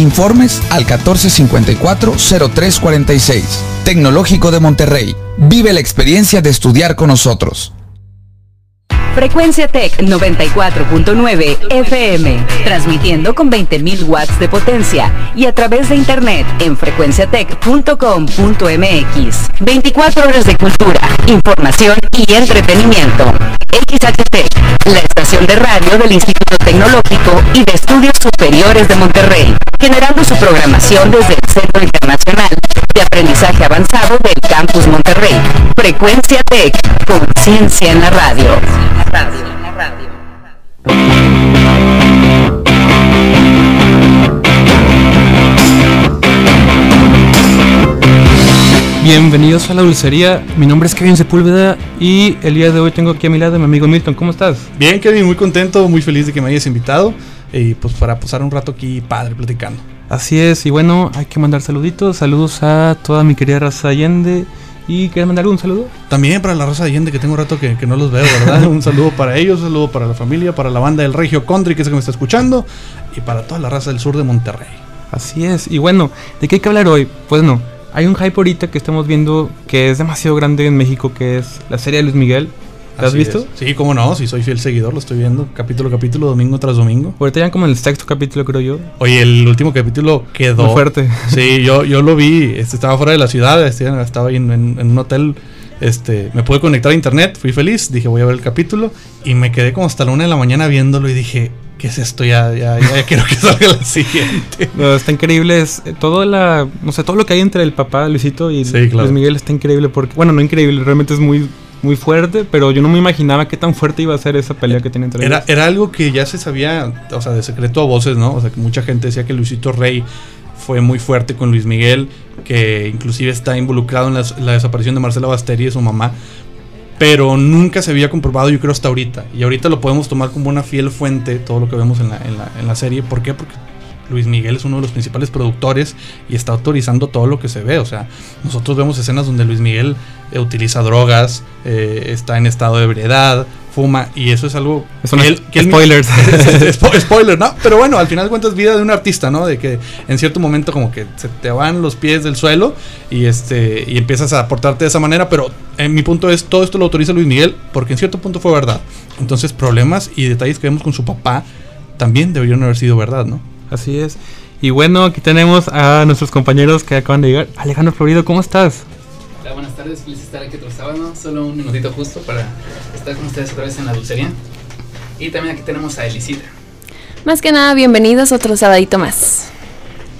Informes al 1454-0346. Tecnológico de Monterrey. Vive la experiencia de estudiar con nosotros. Frecuencia Tech 94.9 FM, transmitiendo con 20.000 watts de potencia y a través de internet en frecuenciatech.com.mx. 24 horas de cultura, información y entretenimiento. XHT, la estación de radio del Instituto Tecnológico y de Estudios Superiores de Monterrey, generando su programación desde el Centro Internacional de Aprendizaje Avanzado del Campus Monterrey. Frecuencia Tech, conciencia en la radio. Bienvenidos a la dulcería. Mi nombre es Kevin Sepúlveda y el día de hoy tengo aquí a mi lado a mi amigo Milton. ¿Cómo estás? Bien, Kevin, muy contento, muy feliz de que me hayas invitado y pues para pasar un rato aquí padre platicando. Así es, y bueno, hay que mandar saluditos. Saludos a toda mi querida raza Allende. ¿Y quieres mandar algún saludo? También para la raza Allende, que tengo un rato que, que no los veo, ¿verdad? un saludo para ellos, un saludo para la familia, para la banda del Regio Country, que es el que me está escuchando, y para toda la raza del sur de Monterrey. Así es, y bueno, ¿de qué hay que hablar hoy? Pues no, hay un hype ahorita que estamos viendo que es demasiado grande en México, que es la serie de Luis Miguel. ¿La has visto? es. Sí, cómo no, si soy fiel seguidor, lo estoy viendo capítulo a capítulo, domingo tras domingo. Ahorita ya como en el sexto capítulo, creo yo. Oye, el último capítulo quedó Muy fuerte. Sí, yo, yo lo vi, este, estaba fuera de la ciudad, este, estaba ahí en, en- en un hotel, este, me pude conectar a internet, fui feliz, dije voy a ver el capítulo y me quedé como hasta la una de la mañana viéndolo y dije, ¿qué es esto? Ya, ya, ya, ya quiero que salga la siguiente. No, está increíble, es eh, todo la, no sé, todo lo que hay entre el papá Luisito y Sí, claro. Luis Miguel está increíble porque, bueno, no increíble, realmente es muy, muy fuerte, pero yo no me imaginaba qué tan fuerte iba a ser esa pelea que tiene entre Era, ellos. era algo que ya se sabía, o sea, de secreto a voces, ¿no? O sea, que mucha gente decía que Luisito Rey fue muy fuerte con Luis Miguel, que inclusive está involucrado en las- la, desaparición de Marcela Basteri y su mamá, pero nunca se había comprobado, yo creo, hasta ahorita. Y ahorita lo podemos tomar como una fiel fuente, todo lo que vemos en la, en la, en la serie. ¿Por qué? Porque Luis Miguel es uno de los principales productores y está autorizando todo lo que se ve. O sea, nosotros vemos escenas donde Luis Miguel eh, utiliza drogas, eh, está en estado de ebriedad, fuma, y eso es algo que es- él- que él- spoiler, ¿no? Pero bueno, al final de cuentas vida de un artista, ¿no? De que en cierto momento como que se te van los pies del suelo y este y empiezas a portarte de esa manera, pero en mi punto es todo esto lo autoriza Luis Miguel porque en cierto punto fue verdad. Entonces, problemas y detalles que vemos con su papá también deberían haber sido verdad, ¿no? Así es. Y bueno, aquí tenemos a nuestros compañeros que acaban de llegar. Alejandro Florido, ¿cómo estás? Hola, buenas tardes, feliz estar aquí otro sábado, solo un minutito justo para estar con ustedes otra vez en la dulcería. Y también aquí tenemos a Elisita. Más que nada, bienvenidos a otro sabadito más.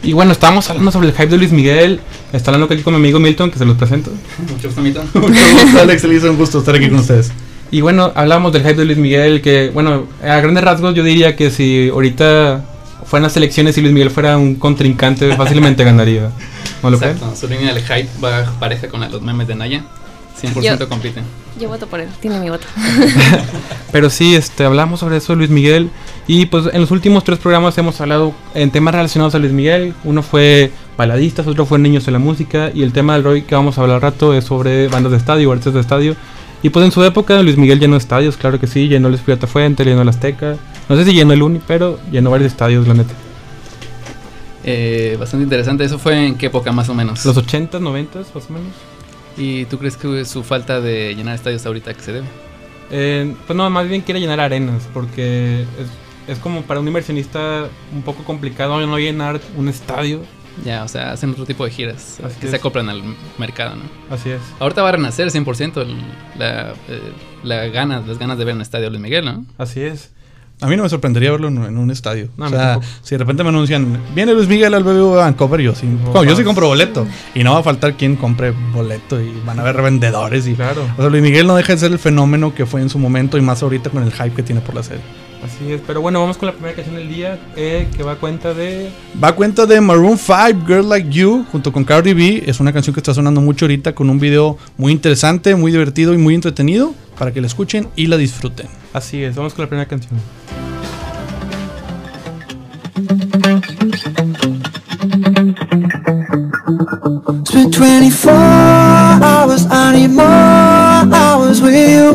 Y bueno, estábamos hablando sobre el hype de Luis Miguel. Está hablando aquí con mi amigo Milton, que se los presento. Mucho gusto, Mito. Mucho gusto, Alex, Elisa, un gusto estar aquí con ustedes. Y bueno, hablamos del hype de Luis Miguel, que bueno, a grandes rasgos yo diría que si ahorita fueran las elecciones y Luis Miguel fuera un contrincante, fácilmente ganaría. ¿No lo creen? Exacto, su línea de hype va pareja con los memes de Naya. 100% Yo- compiten. Yo voto por él, tiene mi voto. Pero sí, este, hablamos sobre eso de Luis Miguel. Y pues en los últimos tres programas hemos hablado en temas relacionados a Luis Miguel. Uno fue baladistas, otro fue niños de la música. Y el tema del hoy que vamos a hablar al rato es sobre bandas de estadio, artistas de estadio. Y pues en su época Luis Miguel llenó estadios, claro que sí, llenó el Espírita Fuente, llenó el Azteca. No sé si llenó el Uni, pero llenó varios estadios, la neta. Eh, bastante interesante, ¿eso fue en qué época más o menos? Los 80s, 90s, más o menos. ¿Y tú crees que su falta de llenar estadios ahorita que se debe? Eh, pues no, más bien quiere llenar arenas, porque es, es como para un inversionista un poco complicado no llenar un estadio. Ya, o sea, hacen otro tipo de giras Así que es. se acoplan al mercado, ¿no? Así es. Ahorita va a renacer 100% el- la, eh, la ganas, las ganas de ver un estadio Luis Miguel, ¿no? Así es. A mí no me sorprendería verlo en, en un estadio. No, o sea, si de repente me anuncian, viene Luis Miguel al BBVA Vancouver, yo sí, Oh, yo sí compro boleto. Y no va a faltar quien compre boleto y van a haber revendedores. Y, Claro. O sea, Luis Miguel no deja de ser el fenómeno que fue en su momento y más ahorita con el hype que tiene por la serie. Así es. Pero bueno, vamos con la primera canción del día, eh, que va a cuenta de... Va a cuenta de Maroon 5, Girl Like You, junto con Cardi B. Es una canción que está sonando mucho ahorita con un video muy interesante, muy divertido y muy entretenido para que la escuchen y la disfruten. Así es, vamos con la primera canción. It's been 24 hours, I need more hours with you.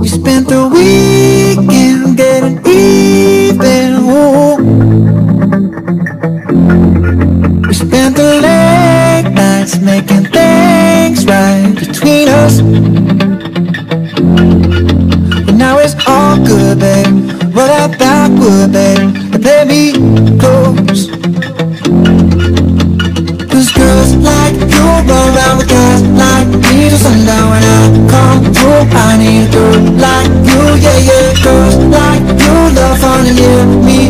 We spent the weekend getting even. Ooh. We spent the late nights making things. right between us. But now it's all good, babe. Roll that backward, babe And play me close. Cause girls like you run around with guys like me till sundown When I come through, I need a girl like you, yeah, yeah. Girls like you love fun and yeah, me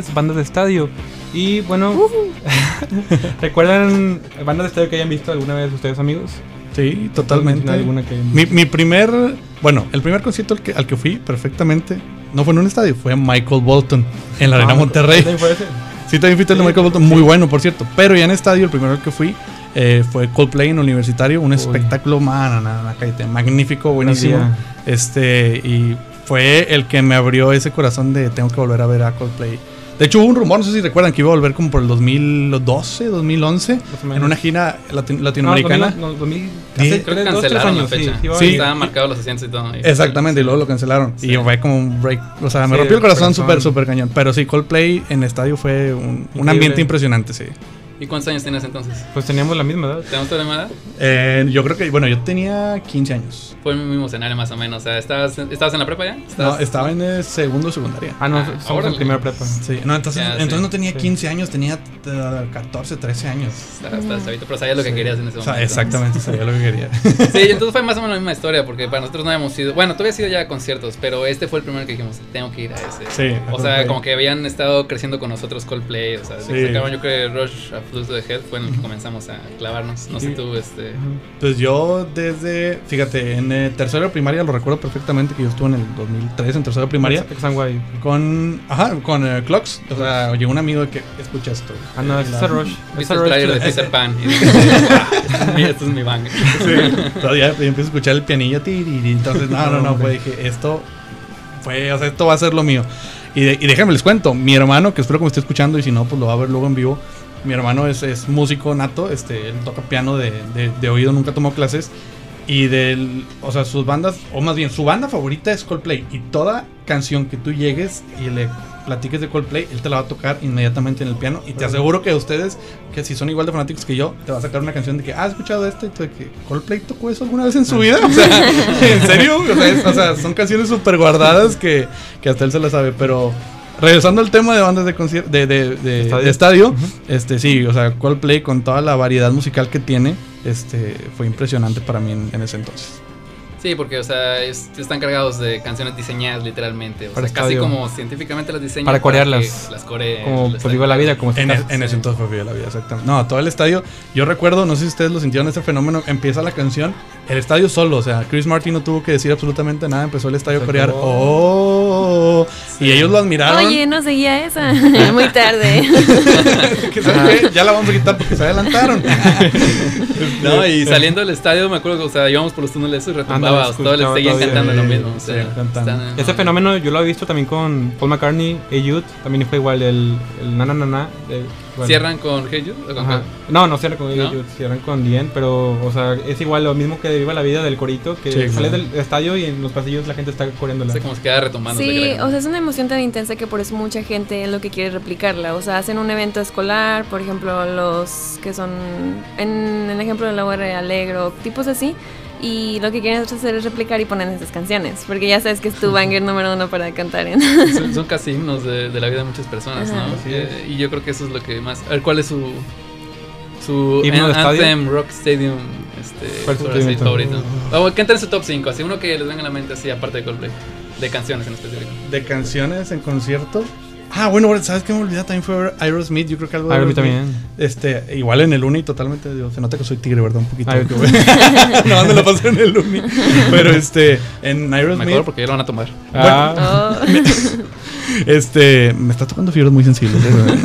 es bandas de estadio. Y bueno, ¿recuerdan bandas de estadio que hayan visto alguna vez ustedes amigos? Sí, totalmente. ¿Alguna que hayan Mi, mi primer, bueno, el primer concierto al que, al que fui perfectamente, no fue en un estadio, fue en Michael Bolton, en la Arena Ah, Monterrey. ¿también fue ese? Sí, también fuiste el de Michael Bolton, muy bueno, por cierto. Pero ya en estadio, el primero al que fui eh, fue Coldplay en Universitario, un espectáculo, man, na- na- cállate, magnífico, buenísimo. Este, y fue el que me abrió ese corazón de tengo que volver a ver a Coldplay. De hecho, hubo un rumor, no sé si recuerdan, que iba a volver como por el 2012, 2011, Más o menos. en una gira lati- No, latinoamericana. 2000, no, 2000, Sí. hace Creo que dos, cancelaron años, la fecha. sí. Estaban marcados los asientos y todo. y- Exactamente, y luego lo cancelaron. Y fue como un break. O sea, me Sí, rompió el corazón súper, súper cañón. Pero sí, Coldplay en estadio fue un, un ambiente impresionante, sí. ¿Y cuántos años tienes entonces? Pues teníamos la misma edad. ¿Tenemos toda la misma edad? Eh, yo creo que, bueno, yo tenía 15 años. Fue el mismo escenario más o menos. O sea, ¿estabas, ¿estabas en la prepa ya? No, ¿Estabas- estaba en el segundo secundaria. Ah, no, Ah, órale. en primera prepa. Sí, no, entonces, Ya, entonces sí. no tenía Sí. 15 años, tenía eh, 14, 13 años. Estabas, estabas chavito, pero sabías lo que querías en ese O momento. sea, exactamente, sabía lo que quería. Sí, entonces fue más o menos la misma historia, porque para nosotros no habíamos ido. Bueno, tú habías ido ya a conciertos, pero este fue el primero que dijimos, tengo que ir a ese. Sí, O sea, como que habían estado creciendo con nosotros Coldplay, o sea, Sí. que sacaron yo creo Rush a producto de Head fue en el que comenzamos a clavarnos. No sé tú, este. Pues yo desde, fíjate, en eh, tercero de primaria lo recuerdo perfectamente que yo estuve en el 2003 en tercero de primaria con, ajá, con eh, Clocks. O sea, llegó un amigo de que escucha esto. Ah, no, es La- ese Rush. Viste el trailer de. Peter Pan y "Ah, esto es mi- es bang. Sí, todavía empiezo a escuchar el pianillo. tiriri, Entonces, no, no, no, pues dije, esto fue, o sea, esto va a ser lo mío. Y, de- y déjenme les cuento, mi hermano, que espero que me esté escuchando y si no, pues lo va a ver luego en vivo. Mi hermano es, es músico nato, este, él toca piano de, de- de oído, nunca tomó clases. Y del, o sea, sus bandas, o más bien, su banda favorita es Coldplay. Y toda canción que tú llegues y le platiques de Coldplay, él te la va a tocar inmediatamente en el piano. Y te aseguro que ustedes, que si son igual de fanáticos que yo, te va a sacar una canción de que, ah, has escuchado esto y tú de que Coldplay tocó eso alguna vez en su vida. O sea, ¿en serio? O sea, es- o sea, son canciones súper guardadas que, que hasta él se las sabe. Pero regresando al tema de bandas de, de, de, de- Estadio. de estadio, este sí, o sea, Coldplay con toda la variedad musical que tiene, este fue impresionante para mí en, en ese entonces. Sí, porque, o sea, es- están cargados de canciones diseñadas literalmente. O Para sea, casi estadio. como científicamente las diseñan. Para corearlas. Las coreen. Como las pues viva la vida, como En, este es- en ese entonces fue Viva la Vida, exactamente. No, todo el estadio, yo recuerdo, no sé si ustedes lo sintieron ese fenómeno, empieza la canción, el estadio solo, o sea, Chris Martin no tuvo que decir absolutamente nada, empezó el estadio a corear, acabó. oh, y ellos lo admiraron. Oye, no seguía esa. Muy tarde. ya la vamos a quitar porque se adelantaron. No, y saliendo del estadio, me acuerdo que, o sea, íbamos por los túneles y retumbaba. Sea, todos les seguían cantando lo mismo. O sea, están Ese fenómeno yo lo he visto también con Paul McCartney, Hey Jude, también fue igual, el, el na na na na. de- ¿Cierran con Hey Jude? ¿O con? No, no cierran con Hey ¿No? Jude, cierran con The End, pero, o sea, es igual lo mismo que Viva la Vida del corito, que Sí, sales claro. del estadio y en los pasillos la gente está coreándola. O sea, como se queda retomando. Sí, o sea, es una emoción tan intensa que por eso mucha gente es lo que quiere replicarla. O sea, hacen un evento escolar, por ejemplo, los que son, en el ejemplo de la UR Alegro, tipos así. Y lo que quieren hacer es replicar y poner esas canciones. Porque ya sabes que es tu banger número uno para cantar en. son, son casi himnos de, de la vida de muchas personas, Ajá. ¿no? Y yo creo que eso es lo que más. A ver, ¿cuál es su. Su ¿Himno de an- estadio? Anthem Rock Stadium este, ¿Cuál es tu por así, favorito? favorito? O que entre en su top 5, así uno que les venga a la mente, así aparte de Coldplay. De canciones en específico. de canciones en concierto. Ah, bueno, ¿sabes qué me olvidé? También fue Aerosmith, yo creo que algo Aerosmith. también. Este, igual en el Uni totalmente, digo, se nota que soy tigre, ¿verdad? Un poquito. Ay, no, me lo pasé en el Uni. Pero este, en Mejor Aerosmith, porque ya lo van a tomar. Ah, Oh. este, me está tocando fibras muy sensibles. ¿eh?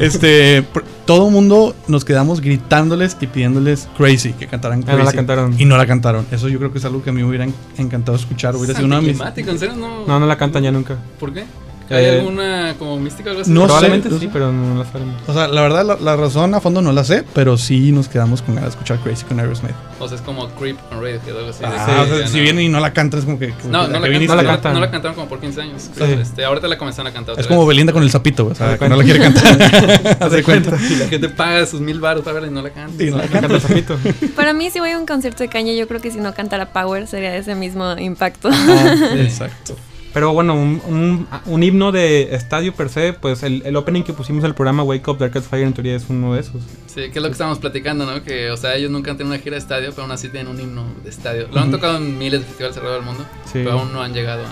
este, todo mundo nos quedamos gritándoles y pidiéndoles Crazy, que cantaran Ah, Crazy. no la cantaron. Y no la cantaron. Eso yo creo que es algo que a mí me hubiera en- encantado escuchar. Hubiera sido uno de mis... ¿en serio? No, no, no la cantan ya nunca. ¿Por qué? ¿Hay Eh, alguna como mística o algo así? No sé, Probablemente no sí, sé. pero no la sabemos. O sea, la verdad, la, la razón a fondo no la sé, pero sí nos quedamos con ganas de escuchar Crazy con Aerosmith. O sea, es como Creep on Radiohead o algo así. Ah, o sea, si no- vienen y no la cantan, es como que. como No, que, no ¿a la, viniste? no la cantan. no la cantaron como por 15 años. Sí. Este, ahorita la comenzaron a cantar. Es otra como vez. Belinda con el sapito, o sea, que no la quiere cantar. Haz de cuenta. Y la gente paga sus mil baros para verla y no la canta. Y no la canta el sapito. Para mí, si voy a un concierto de caña, yo creo que si no cantara Power sería de ese mismo impacto. Exacto. Pero bueno, un, un, un himno de estadio per se, pues el, el opening que pusimos al programa Wake Up Dark as Fire en teoría es uno de esos. Sí, que es lo que estábamos platicando, ¿no? Que, o sea, ellos nunca han tenido una gira de estadio, pero aún así tienen un himno de estadio. Lo han Ujú. tocado en miles de festivales alrededor del mundo, Sí. pero aún no han llegado a.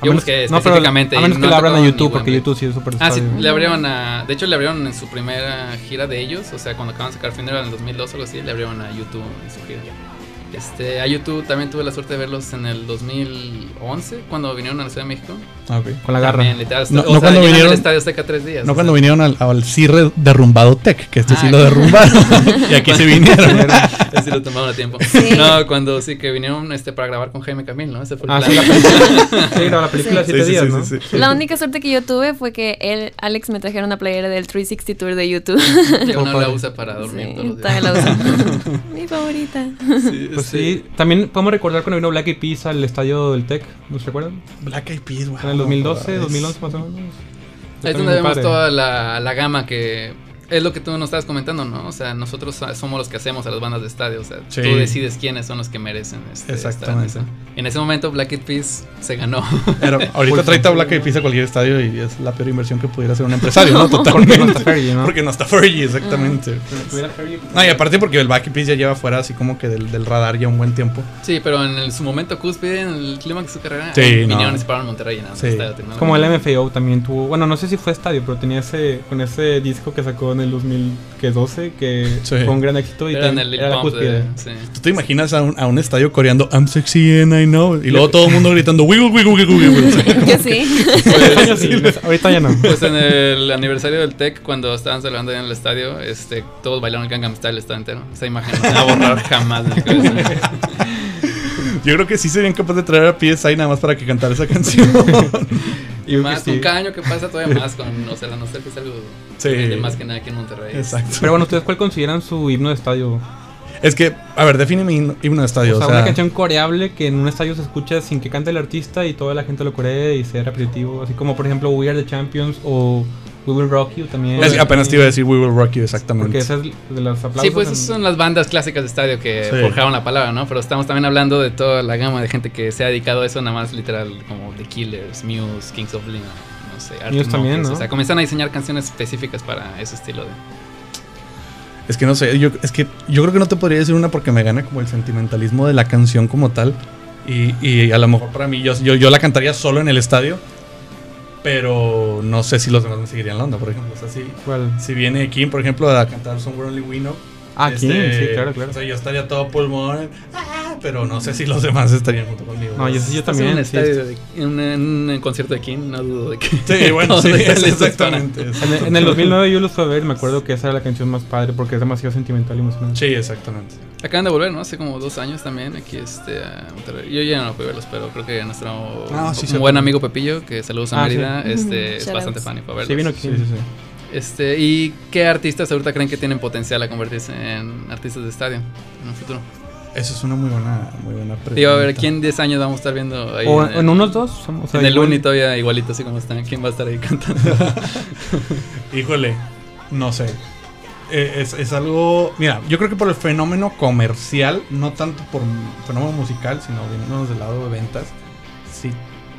A Yo menos- busqué no, pero específicamente. a menos no que le abran a YouTube, porque. YouTube sí es súper Ah, sí, le abrieron a. De hecho, le abrieron en su primera gira de ellos. O sea, cuando acaban de sacar Funeral en el 2002 o algo así, le abrieron a YouTube en su gira. Este, a YouTube también tuve la suerte de verlos en el 2011, cuando vinieron a la Ciudad de México. Ah, ok. Con la garra. También, literal, No- o no sea, cuando vinieron- el estadio Azteca tres días. No cuando sea. vinieron al, al cierre derrumbado Tech, que este sí Ah, lo ok. derrumbaron. y aquí se vinieron. Ese lo tomaron a tiempo. Sí. No, cuando sí que vinieron este para grabar con Jaime Camil, ¿no? Ese fue el Ah, plan. sí, la película. sí, grabó la película Sí. siete Sí, sí, días, sí, ¿no? sí, sí. La única suerte que yo tuve fue que él, Alex, me trajera una playera del 360 Tour de YouTube. Que Todo uno la usa para dormir Sí, todos los días. también la uso. Mi favorita. Sí, Pues este, sí, también podemos recordar cuando vino Black Eyed Peas al estadio del Tec, ¿no se recuerdan? Black Eyed Peas, wow. En el 2012, Es- 2011 más o menos. Ahí es donde vemos padre. toda la, la gama que es lo que tú nos estabas comentando, ¿no? O sea, nosotros somos los que hacemos a las bandas de estadio. O sea, Sí. tú decides quiénes son los que merecen este, estar en Exactamente. eso. En ese momento, Black Eyed Peas se ganó. Pero ahorita Pues, trae a Black Eyed Peas a cualquier estadio y es la peor inversión que pudiera hacer un empresario, ¿no? Totalmente. Porque no está Fergie, ¿no? Porque no está Fergie, exactamente. No, y aparte porque el Black Eyed Peas ya lleva fuera así como que del, del radar ya un buen tiempo. sí, pero en el- su momento cúspide, en el clímax de su carrera, Sí, ahí no. vinieron y se pararon Monterrey y nada, Sí. estadio. Como el MFAO también tuvo, bueno, no sé si fue estadio, pero tenía ese, con ese disco que sacó en el 2012, que Sí. fue un gran éxito y Era en también el era la Pump cúspide. de- sí. ¿Tú te imaginas a un, a un estadio coreando I'm sexy and I know? Y luego todo el mundo gritando wiggle, wiggle, wiggle, wiggle. Yo sí. Años sí, ahorita ya no. Pues en el aniversario del Tech, cuando estaban celebrando en el estadio, este, todos bailaron el Gangnam Style el estadio entero. Esa imagen no se va a borrar jamás. Yo creo que sí serían capaces de traer a PSI nada más para que cantara esa canción. Y más, con cada año que pasa todavía más, con, o sea, la nostalgia es algo Sí. de más que nada aquí en Monterrey. Exacto. Pero bueno, ¿ustedes cuál consideran su himno de estadio? Es que, a ver, define mi himno himno de estadio. O sea, o sea, una canción coreable que en un estadio se escucha sin que cante el artista y toda la gente lo coree y sea repetitivo. Así como, por ejemplo, We Are the Champions o We Will Rock You también. es- apenas te iba a decir We Will Rock You, exactamente. Porque esas de los aplausos. Sí, pues en- esas son las bandas clásicas de estadio que Sí. forjaron la palabra, ¿no? Pero estamos también hablando de toda la gama de gente que se ha dedicado a eso, nada más literal, como The Killers, Muse, Kings of Leon, no sé, Arctic Muse también. ¿no? O sea, comienzan a diseñar canciones específicas para ese estilo de... Es que no sé, yo, es que yo creo que no te podría decir una porque me gana como el sentimentalismo de la canción como tal. Y, y a lo mejor para mí, yo, yo, yo la cantaría solo en el estadio. Pero no sé si los demás me seguirían la onda, por ejemplo. O sea, si, ¿Cuál? si viene Kim, por ejemplo, a cantar Somewhere Only We Know. Ah, este, sí, claro, claro. O sea, yo estaría todo pulmón. ah, pero no sé si los demás estarían junto conmigo. No, yo también. En sí, estadio en un- en un concierto de King, no dudo de que... Sí, bueno, sí, es exactamente. En el, en el 2009 yo los fui a ver y me acuerdo que esa era la canción más padre porque es demasiado sentimental y emocionante. Sí, exactamente. para- Acaban de volver, ¿no? Hace como dos años también aquí este, a Monterrey. Yo ya no fui a verlos, pero creo que nuestro Ah, sí, un sí. buen amigo Pepillo, que saludos a Ah, sí. Mérida, este, es bastante fan y fue a verlos. Sí, vino aquí. Sí, sí, sí. Este, ¿Y qué artistas ahorita creen que tienen potencial a convertirse en artistas de estadio en un futuro? Esa es una muy buena, muy buena pregunta. Digo, a ver, ¿quién en 10 años vamos a estar viendo ahí? O en, en unos dos. o sea, en el igual- Uni todavía igualito así como están. ¿Quién va a estar ahí cantando? Híjole, no sé. Eh, es, es algo. Mira, yo creo que por el fenómeno comercial, no tanto por fenómeno musical, sino viéndonos del lado de ventas. Si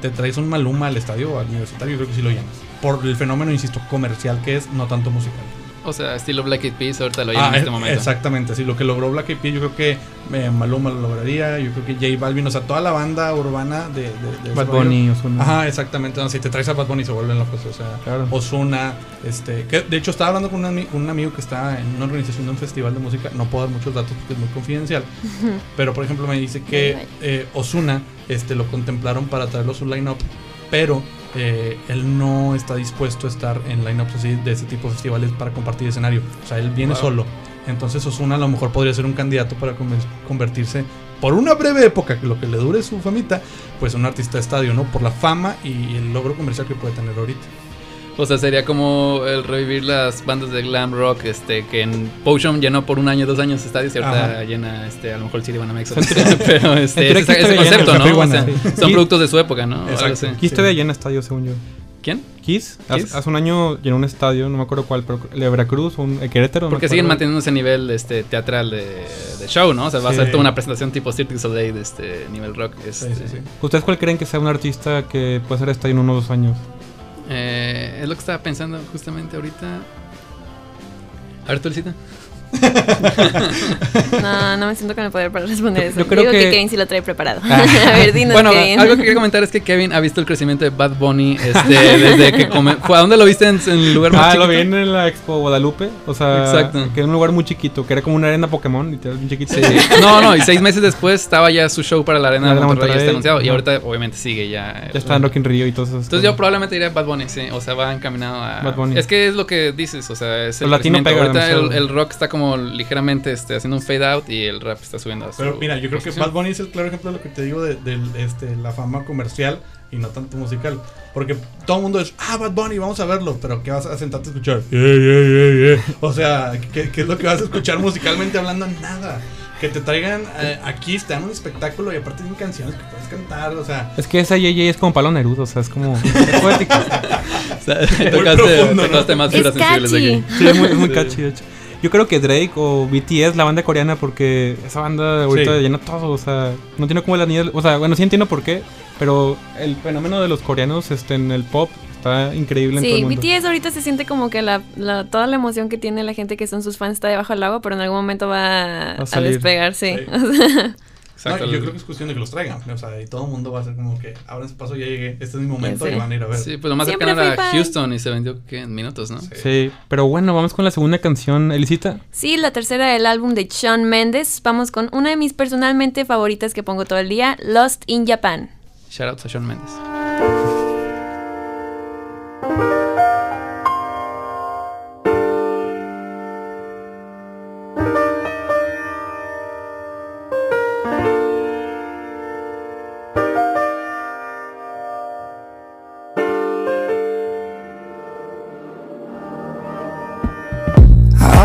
te traes un Maluma al estadio o al universitario, yo creo que sí lo llenas. Por el fenómeno, insisto, comercial que es, no tanto musical. o sea, estilo Black Eyed Peas ahorita lo llevan Ah, en este eh, momento. Exactamente, sí, lo que logró Black Eyed Peas, yo creo que eh, Maluma lo lograría, yo creo que J Balvin, o sea, toda la banda urbana de, de, de Bad. Bunny, Ozuna. Ajá, exactamente. no, si te traes a Bad Bunny se vuelven locos. O sea, Claro. Ozuna. Este, que de hecho, estaba hablando con un, ami- un amigo que está en una organización de un festival de música. No puedo dar muchos datos porque es muy confidencial. pero, por ejemplo, me dice que eh, Ozuna este, lo contemplaron para traerlo a su line-up. Pero eh, él no está dispuesto a estar en line-ups así de ese tipo de festivales para compartir escenario. O sea, él viene Wow. solo. Entonces, Ozuna a lo mejor podría ser un candidato para convertirse por una breve época, que lo que le dure su famita, pues un artista de estadio, ¿no? Por la fama y el logro comercial que puede tener ahorita. O sea, sería como el revivir las bandas de glam rock, este, que en Potion llenó por un año, dos años estadios y ahorita Ajá. llena, este, a lo mejor el City Banamex. pero este, ese, ese concepto, llena, ¿no? O sea, son productos de su época, ¿no? Exacto. Kiss todavía llena estadio, según yo. ¿Quién? Kiss, Kiss. Hace, hace un año llenó un estadio, no me acuerdo cuál, pero de Veracruz o un Querétaro. no Porque siguen manteniendo ese nivel este, teatral de, de show, ¿no? O sea, va a ser toda una presentación tipo Cirque du Soleil de este nivel rock. Este, Sí, sí, sí. ¿Ustedes cuál creen que sea un artista que puede ser estadio en unos dos años? Eh, es lo que estaba pensando justamente ahorita. A ver. No, no me siento con el poder para responder eso. yo creo Digo que... que- Kevin sí lo trae preparado. Ah. a ver, dinos Bueno, Kevin. algo que quería comentar es que Kevin ha visto el crecimiento de Bad Bunny este, desde que come- fue ¿A dónde lo viste en, en el lugar más Ah, chiquito? lo vi en la Expo Guadalupe. O sea, Exacto. que era un lugar muy chiquito, que era como una arena Pokémon, literal, bien chiquito. Sí. No, no, y seis meses después estaba ya su show para la Arena La de Arena Monterrey, ya está anunciado. Y ahorita, obviamente, sigue ya. Ya está en Rock in Rio y todo eso. Entonces yo probablemente diría Bad Bunny, sí. O sea, va encaminado a... Bad Bunny. Es que es lo que dices, o sea, es el El latino pega Ahorita el rock está como ligeramente este, haciendo un fade out y el rap está subiendo a su Pero mira, yo creo que. Bad Bunny es el claro ejemplo de lo que te digo de, de, este, la fama comercial y no tanto musical. Porque todo el mundo es, ah, Bad Bunny, vamos a verlo. Pero ¿qué vas a sentarte a escuchar? Yeah, yeah, yeah, yeah. O sea, ¿qué, qué es lo que vas a escuchar musicalmente hablando? Nada. Que te traigan eh, aquí, te dan un espectáculo y aparte tienen canciones que puedes cantar. O sea, Es que esa JJ es como palo Nerudo, o sea, es como. es poético. O sea, tocaste, profundo, ¿no? tocaste más fibras sensibles aquí. Sí, es muy, muy catchy, de hecho. Yo creo que Drake o BTS, la banda coreana, porque esa banda ahorita Sí. llena todo, o sea, no tiene como la niña. O sea, bueno, sí entiendo por qué, pero el fenómeno de los coreanos este, en el pop está increíble en todo Sí, el mundo. BTS ahorita se siente como que la, la- toda la emoción que tiene la gente que son sus fans está debajo del agua, pero en algún momento va a, a despegar, sí. Sí. O sea, Exacto. No, yo creo que es cuestión de que los traigan. O sea, y todo el mundo va a ser como que ahora ese paso, ya llegué, este es mi momento y van a ir a ver. Sí, pues lo más cercano era fan. Houston y se vendió ¿qué? en minutos, ¿no? Sí, pero bueno, vamos con la segunda canción, Elisita. Sí, la tercera del álbum de Shawn Mendes. Vamos con una de mis personalmente favoritas que pongo todo el día, Lost in Japan. Shoutouts a Shawn Mendes.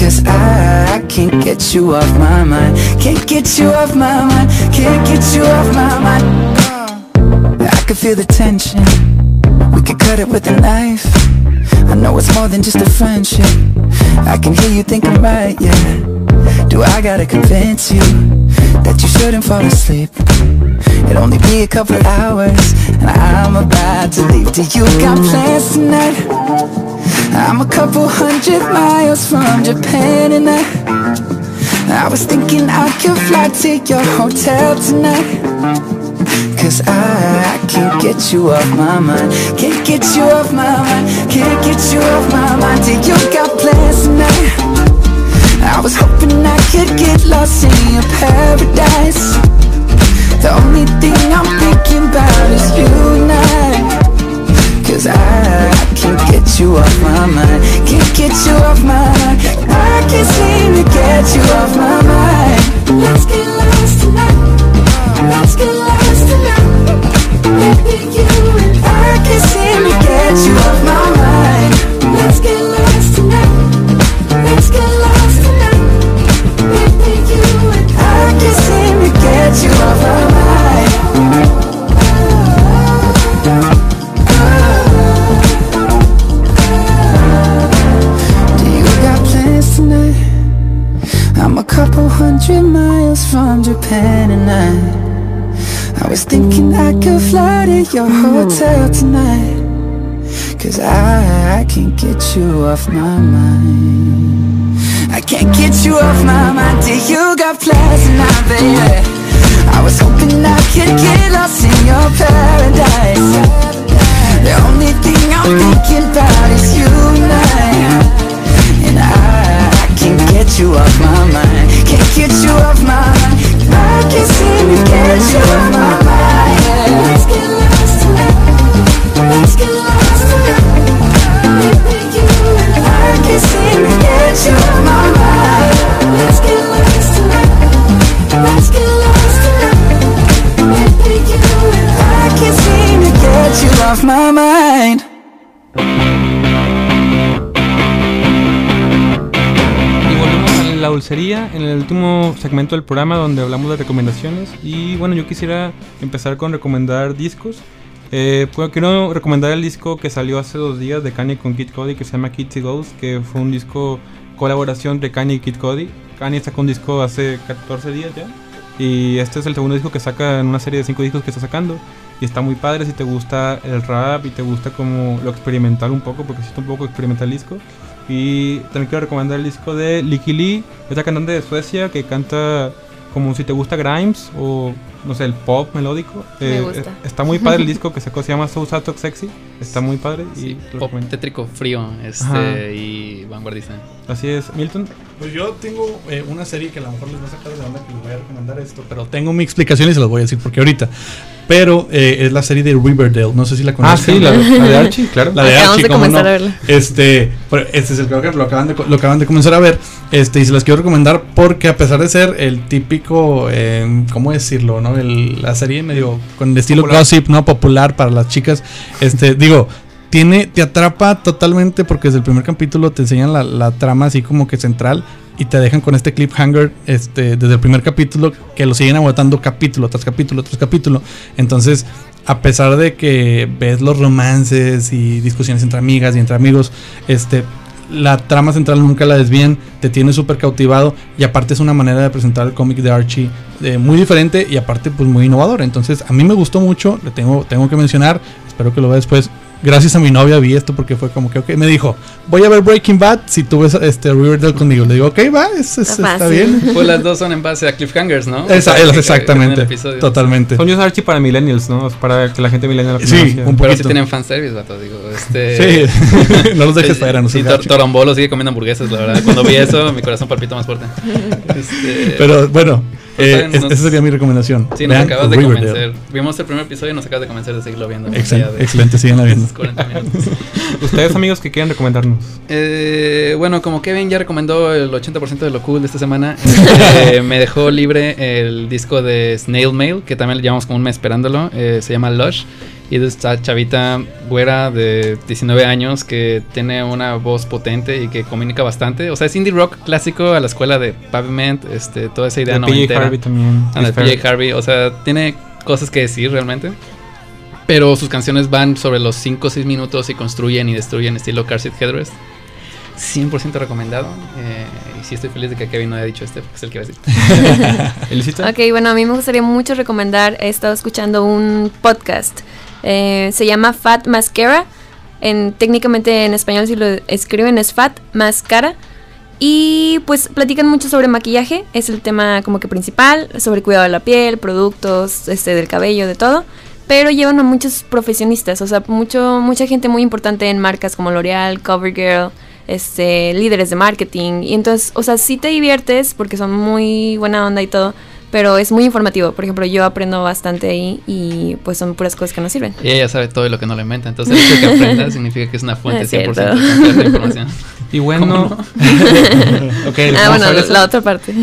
Cause I, I can't get you off my mind. Can't get you off my mind. Can't get you off my mind. I can feel the tension. We could cut it with a knife. I know it's more than just a friendship. I can hear you think I'm right, yeah Do I gotta convince you That you shouldn't fall asleep It'll only be a couple hours. And I'm about to leave. Do you got plans tonight? I'm a couple hundred miles from Japan and I I was thinking I could fly to your hotel tonight. Cause I, I can't get you off my mind. Can't get you off my mind. Can't get you off my mind. Do you got plans tonight? I was hoping I could get lost in your paradise The only thing I'm thinking about is you and I. Cause I, I can't get you off my mind. Can't get you off my mind. I can't seem to get you off my mind you off my mind. I can't get you off my mind. Do you got plans tonight, baby? I was hoping I could get lost in your paradise. The only thing I'm thinking about is you and I. And I, I can't get you off my mind. Can't get you off my mind. I can't seem to get you off my mind a la dulcería en el último segmento del programa donde hablamos de recomendaciones. Y bueno, yo quisiera empezar con recomendar discos. Eh, pues, quiero recomendar el disco que salió hace dos días de Kanye con Kid Cody que se llama Kids Ghost, que fue un disco colaboración de Kanye y Kid Cody. Kanye sacó un disco hace 14 días ya. Y este es el segundo disco que saca en una serie de 5 discos que está sacando. Y está muy padre si te gusta el rap y te gusta como lo experimental un poco, porque sí está un poco experimental el disco. Y también quiero recomendar el disco de Licky Lee, esta cantante de Suecia que canta como si te gusta Grimes o no sé, el pop melódico. Me Eh, gusta. eh, Está muy padre el disco que sacó, se llama So Sad Talk Sexy. Está muy padre y Sí, pop tétrico, frío este, Ajá. y vanguardista. Así es, Milton. Pues yo tengo eh, una serie que a lo mejor les va a sacar de onda que les voy a recomendar esto, pero tengo mi explicación y se las voy a decir porque ahorita. Pero eh, es la serie de Riverdale, no sé si la Ah, conocen. sí, la, la de Archie, claro. La de Acabamos Archie, de ¿cómo comenzar no? a verla. Este, este es el creo que lo acaban de lo acaban de comenzar a ver. Este, y se las quiero recomendar porque a pesar de ser el típico, eh, ¿cómo decirlo? ¿No? El- la serie medio con el estilo Popular. gossip, ¿no? Popular para las chicas. Este, digo, tiene, te atrapa totalmente porque desde el primer capítulo te enseñan la, la trama así como que central y te dejan con este cliffhanger este, desde el primer capítulo que lo siguen aguantando capítulo tras capítulo tras capítulo. Entonces, a pesar de que ves los romances y discusiones entre amigas y entre amigos, este, la trama central nunca la desvían, te tiene súper cautivado y aparte es una manera de presentar el cómic de Archie eh, muy diferente y aparte pues muy innovador. Entonces a mí me gustó mucho, le tengo, tengo que mencionar, espero que lo vea después. Gracias a mi novia vi esto porque fue como que, ok, me dijo, voy a ver Breaking Bad si tú ves este Riverdale conmigo. Le digo, ok, va, es- es- Está bien. Pues las dos son en base a cliffhangers, ¿no? Esa- O sea, que- que- exactamente, totalmente. Son news Archie para millennials, ¿no? Es Para que la gente millennial lo Sí, un Pero poquito. sí tienen fanservice, vato, digo, este... Sí, no los dejes no Sí, Tor-. Torombolo sigue comiendo hamburguesas, la verdad. Cuando vi eso, mi corazón palpitó más fuerte. Este, Pero bueno, eh, nos- esa sería mi recomendación. sí, nos Vean acabas de Riverdale. convencer. Vimos el primer episodio y nos acabas de convencer de seguirlo viendo. más Excel- allá de excelente, síganla viendo. esos 40 minutos. Ustedes, amigos, que quieran recomendarnos. Eh, bueno, como Kevin ya recomendó el 80% de lo cool de esta semana, este, me dejó libre el disco de Snail Mail, que también le llevamos como un mes esperándolo. eh, se llama Lush. Y de esta chavita güera de 19 años que tiene una voz potente y que comunica bastante. O sea, es indie rock clásico a la escuela de Pavement, este, toda esa idea De PJ noventera. Harvey también. Ah. PJ Harvey, o sea, tiene cosas que decir realmente. Pero sus canciones van sobre los 5 o 6 minutos y construyen y destruyen estilo Car Seat Headrest. 100% recomendado. eh, y sí estoy feliz de que Kevin no haya dicho este, porque es el que va a decir. Ok, bueno, a mí me gustaría mucho recomendar, he estado escuchando un podcast, eh, se llama Fat Mascara, en, técnicamente en español si lo escriben es Fat Mascara, y pues platican mucho sobre maquillaje, es el tema como que principal, sobre cuidado de la piel, productos, este, del cabello, de todo. Pero llevan a muchos profesionistas, o sea, mucho, mucha gente muy importante en marcas como L'Oreal, CoverGirl, este, líderes de marketing. Y entonces, o sea, sí te diviertes porque son muy buena onda y todo, pero es muy informativo. Por ejemplo, yo aprendo bastante ahí y pues son puras cosas que nos sirven. Y ella sabe todo lo que no le inventa. Entonces, el hecho de que aprenda significa que es una fuente Es 100% cierto. completa de información. Y bueno. Ah, bueno, eso. la otra parte.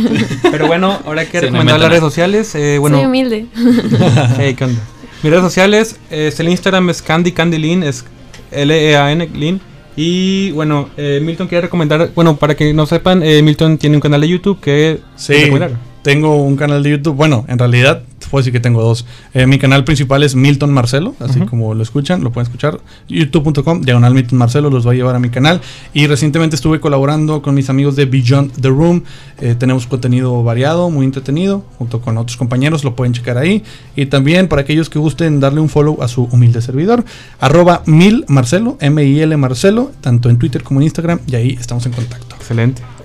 Pero bueno, ahora que Sí, no recomendar las redes sociales. Eh, bueno, Soy humilde. Hey, ¿qué onda? Mis redes sociales, es el Instagram es Candy Candy Lean, es L-E-A-N Lean. Y bueno, eh, Milton quiere recomendar, bueno, para que no sepan, eh, Milton tiene un canal de YouTube que Sí, recomendar. Tengo un canal de YouTube. Bueno, en realidad, puedo decir que tengo dos. Eh, mi canal principal es Milton Marcelo, así como lo escuchan, lo pueden escuchar. YouTube.com, diagonal Milton Marcelo, los va a llevar a mi canal. Y recientemente estuve colaborando con mis amigos de Beyond the Room. Eh, tenemos contenido variado, muy entretenido, junto con otros compañeros, lo pueden checar ahí. Y también para aquellos que gusten darle un follow a su humilde servidor, arroba mil Marcelo, M-I-L Marcelo, tanto en Twitter como en Instagram, y ahí estamos en contacto. Excelente.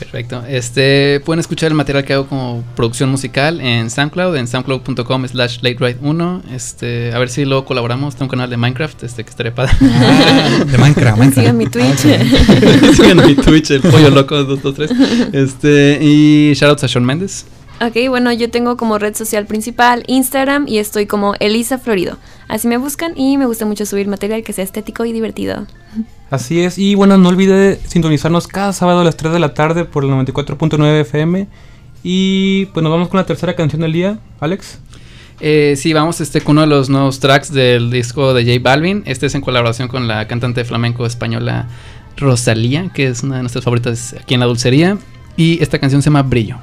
Perfecto. Este, pueden escuchar el material que hago como producción musical en SoundCloud, en soundcloud.com slash lateride1. Este, a ver si luego colaboramos. Tengo un canal de Minecraft, este, que estaría padre. De Minecraft, Minecraft. Sigan mi Twitch. Sigan mi Twitch, el pollo loco 223. Este, y shoutouts a Sean Mendes. Ok, bueno, yo tengo como red social principal Instagram y estoy como Elisa Florido. Así me buscan y me gusta mucho subir material que sea estético y divertido. Así es. Y bueno, no olvide sintonizarnos cada sábado a las 3 de la tarde por el 94.9 FM. Y pues nos vamos con la tercera canción del día, Alex. Eh, sí, vamos este, con uno de los nuevos tracks del disco de J Balvin. Este es en colaboración con la cantante flamenco española Rosalía, que es una de nuestras favoritas aquí en la dulcería. Y esta canción se llama Brillo.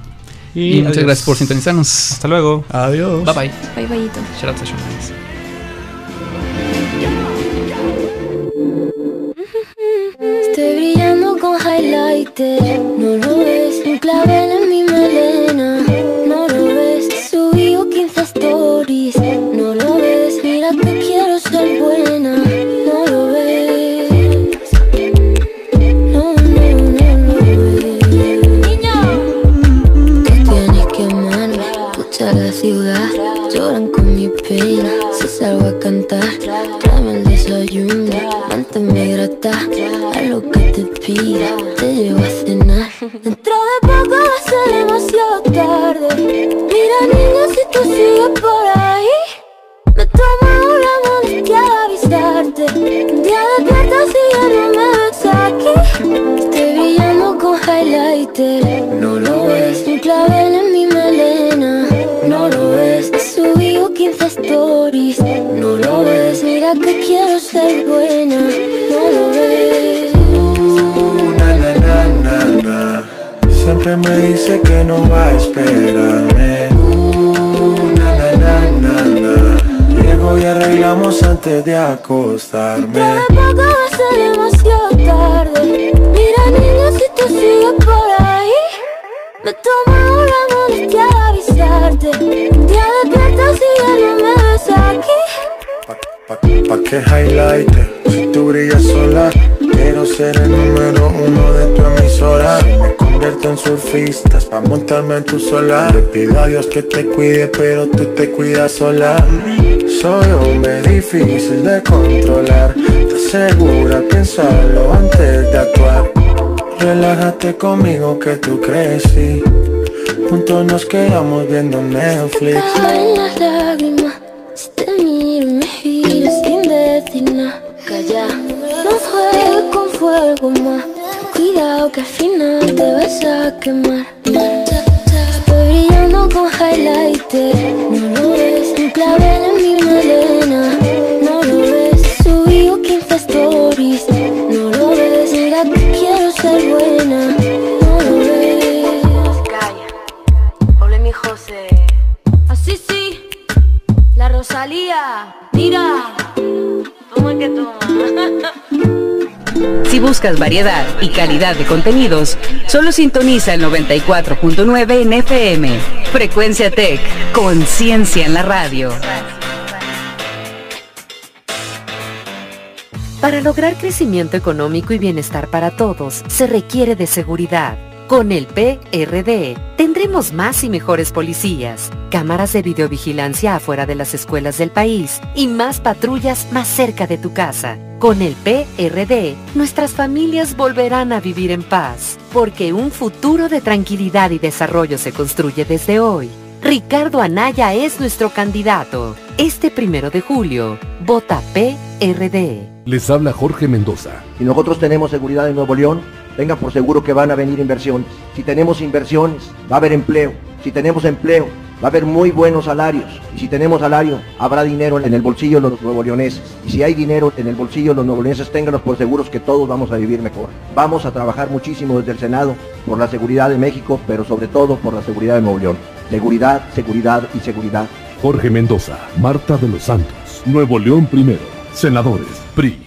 Y, muchas adiós. gracias por sintonizarnos. Hasta luego. Adiós. Bye bye. Bye, bye. No lo ves, un clavel te llevo a cenar. Dentro de poco va a ser demasiado tarde, mira niña si tú sigues por ahí, me tomo la molestia de avisarte, un día despiertas y ya no me ves aquí, estoy brillando con highlighter, no lo ves, un clavel en mi melena, no lo ves, subí 15 stories, no lo ves, mira que quiero ser buena. Siempre me dice que no va a esperarme. Uh, na, na, na. Llego y arreglamos antes de acostarme. De poco va a ser demasiado tarde. Mira, niña, si tú sigues por ahí, me tomo la molestia de avisarte. Un día despiertas y ya no me ves aquí. Pa, pa que highlight, si tú brillas sola Quiero ser el número uno de tu emisora convierto en surfistas pa' montarme en tu solar. Le pido a Dios que te cuide pero tú te cuidas sola. Soy hombre difícil de controlar. ¿Estás segura? Piénsalo antes de actuar. Relájate conmigo que tú crecí. Juntos nos quedamos viendo Netflix. Caen las lágrimas Si te miro me giro sin decir nada. Calla. No juegues con fuego más cuidado que al final te vas a quemar. Estoy brillando con highlighter buscas variedad y calidad de contenidos, solo sintoniza el 94.9 en FM. Frecuencia Tech, conciencia en la radio. Para lograr crecimiento económico y bienestar para todos, se requiere de seguridad. Con el PRD tendremos más y mejores policías, cámaras de videovigilancia afuera de las escuelas del país y más patrullas más cerca de tu casa. Con el PRD, nuestras familias volverán a vivir en paz, porque un futuro de tranquilidad y desarrollo se construye desde hoy. Ricardo Anaya es nuestro candidato. Este primero de julio, vota PRD. Les habla Jorge Mendoza. Si nosotros tenemos seguridad en Nuevo León, tenga por seguro que van a venir inversiones. Si tenemos inversiones, va a haber empleo. Si tenemos empleo, va a haber muy buenos salarios. Y si tenemos salario, habrá dinero en el bolsillo de los nuevo leoneses. Y si hay dinero en el bolsillo de los nuevo leoneses, ténganos por seguros que todos vamos a vivir mejor. Vamos a trabajar muchísimo desde el Senado por la seguridad de México, pero sobre todo por la seguridad de Nuevo León. Seguridad, seguridad y seguridad. Jorge Mendoza, Marta de los Santos, Nuevo León primero, senadores, PRI.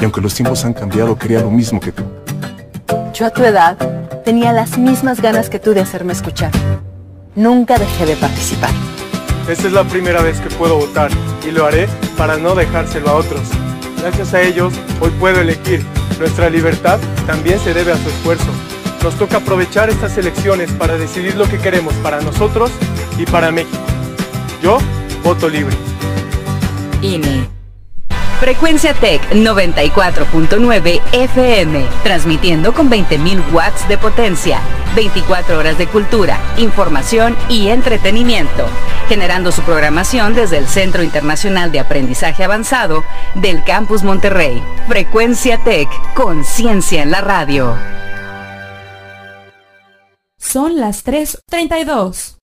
Y aunque los tiempos han cambiado, quería lo mismo que tú. Yo a tu edad tenía las mismas ganas que tú de hacerme escuchar. Nunca dejé de participar. Esta es la primera vez que puedo votar y lo haré para no dejárselo a otros. Gracias a ellos, hoy puedo elegir. Nuestra libertad también se debe a su esfuerzo. Nos toca aprovechar estas elecciones para decidir lo que queremos para nosotros y para México. Yo voto libre. INE. Frecuencia Tech 94.9 FM, transmitiendo con 20.000 watts de potencia, 24 horas de cultura, información y entretenimiento, generando su programación desde el Centro Internacional de Aprendizaje Avanzado del Campus Monterrey. Frecuencia Tech, conciencia en la radio. Son las 3.32.